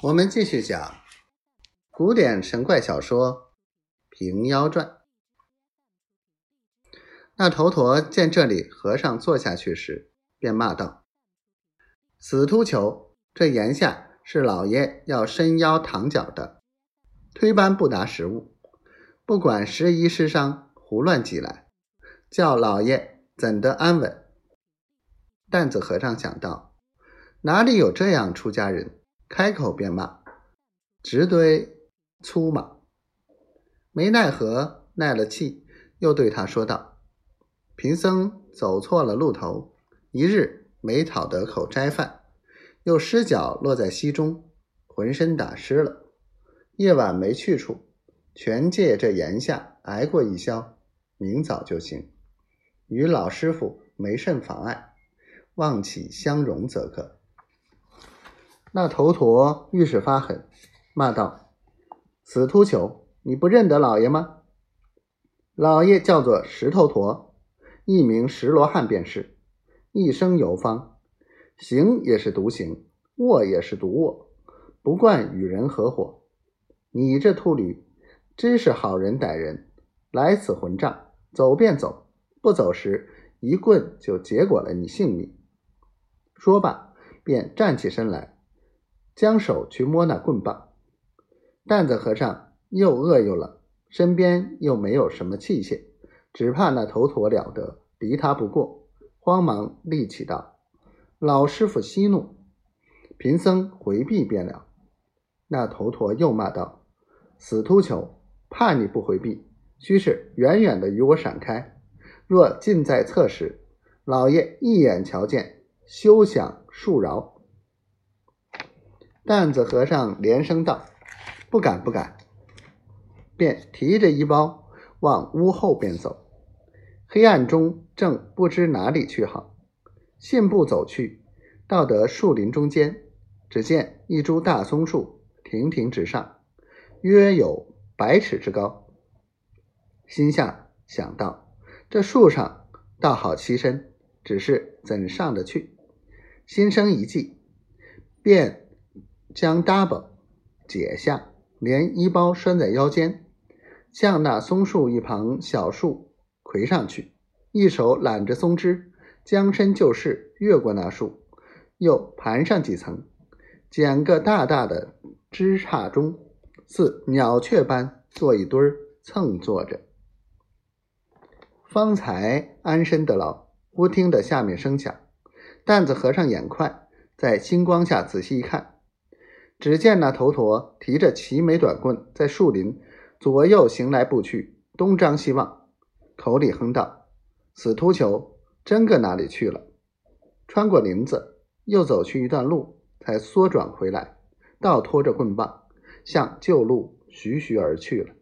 我们继续讲古典神怪小说《平妖传》。那头陀见这里和尚坐下去时，便骂道：“死秃球，这檐下是老爷要伸腰躺脚的，推班不拿食物，不管时移时伤，胡乱挤来，叫老爷怎得安稳？”担子和尚想到，哪里有这样出家人？开口便骂，直堆粗马，没奈何，耐了气，又对他说道：“贫僧走错了路头，一日没讨得口斋饭，又失脚落在溪中，浑身打湿了。夜晚没去处，全借这檐下挨过一宵，明早就行。与老师傅没甚妨碍，望起相容则可。”那头陀愈是发狠，骂道：“死秃球，你不认得老爷吗？老爷叫做石头陀，一名石罗汉便是，一生游方，行也是独行，卧也是独卧，不惯与人合伙。你这秃驴，真是好人歹人，来此混账，走便走，不走时一棍就结果了你性命。”说罢，便站起身来。将手去摸那棍棒，担子和尚又饿又冷，身边又没有什么器械，只怕那头陀了得，敌他不过，慌忙立起道：“老师傅息怒，贫僧回避便了。”那头陀又骂道：“死秃球，怕你不回避，须是远远的与我闪开。若近在侧时，老爷一眼瞧见，休想恕饶。”担子和尚连声道：“不敢，不敢。”便提着衣包往屋后边走。黑暗中正不知哪里去好，信步走去，到得树林中间，只见一株大松树亭亭直上，约有百尺之高。心下想到：这树上倒好栖身，只是怎上得去？心生一计，便。将 double 解下，连衣包拴在腰间，向那松树一旁小树魁上去，一手揽着松枝，将身就势，越过那树，又盘上几层，捡个大大的枝杈中，似鸟雀般坐一堆儿，蹭坐着，方才安身得牢。忽听得下面声响，担子和尚眼快，在星光下仔细一看。只见那头陀提着齐眉短棍，在树林左右行来步去，东张西望，口里哼道：“死秃球，真个哪里去了？”穿过林子，又走去一段路，才缩转回来，倒拖着棍棒，向旧路徐徐而去了。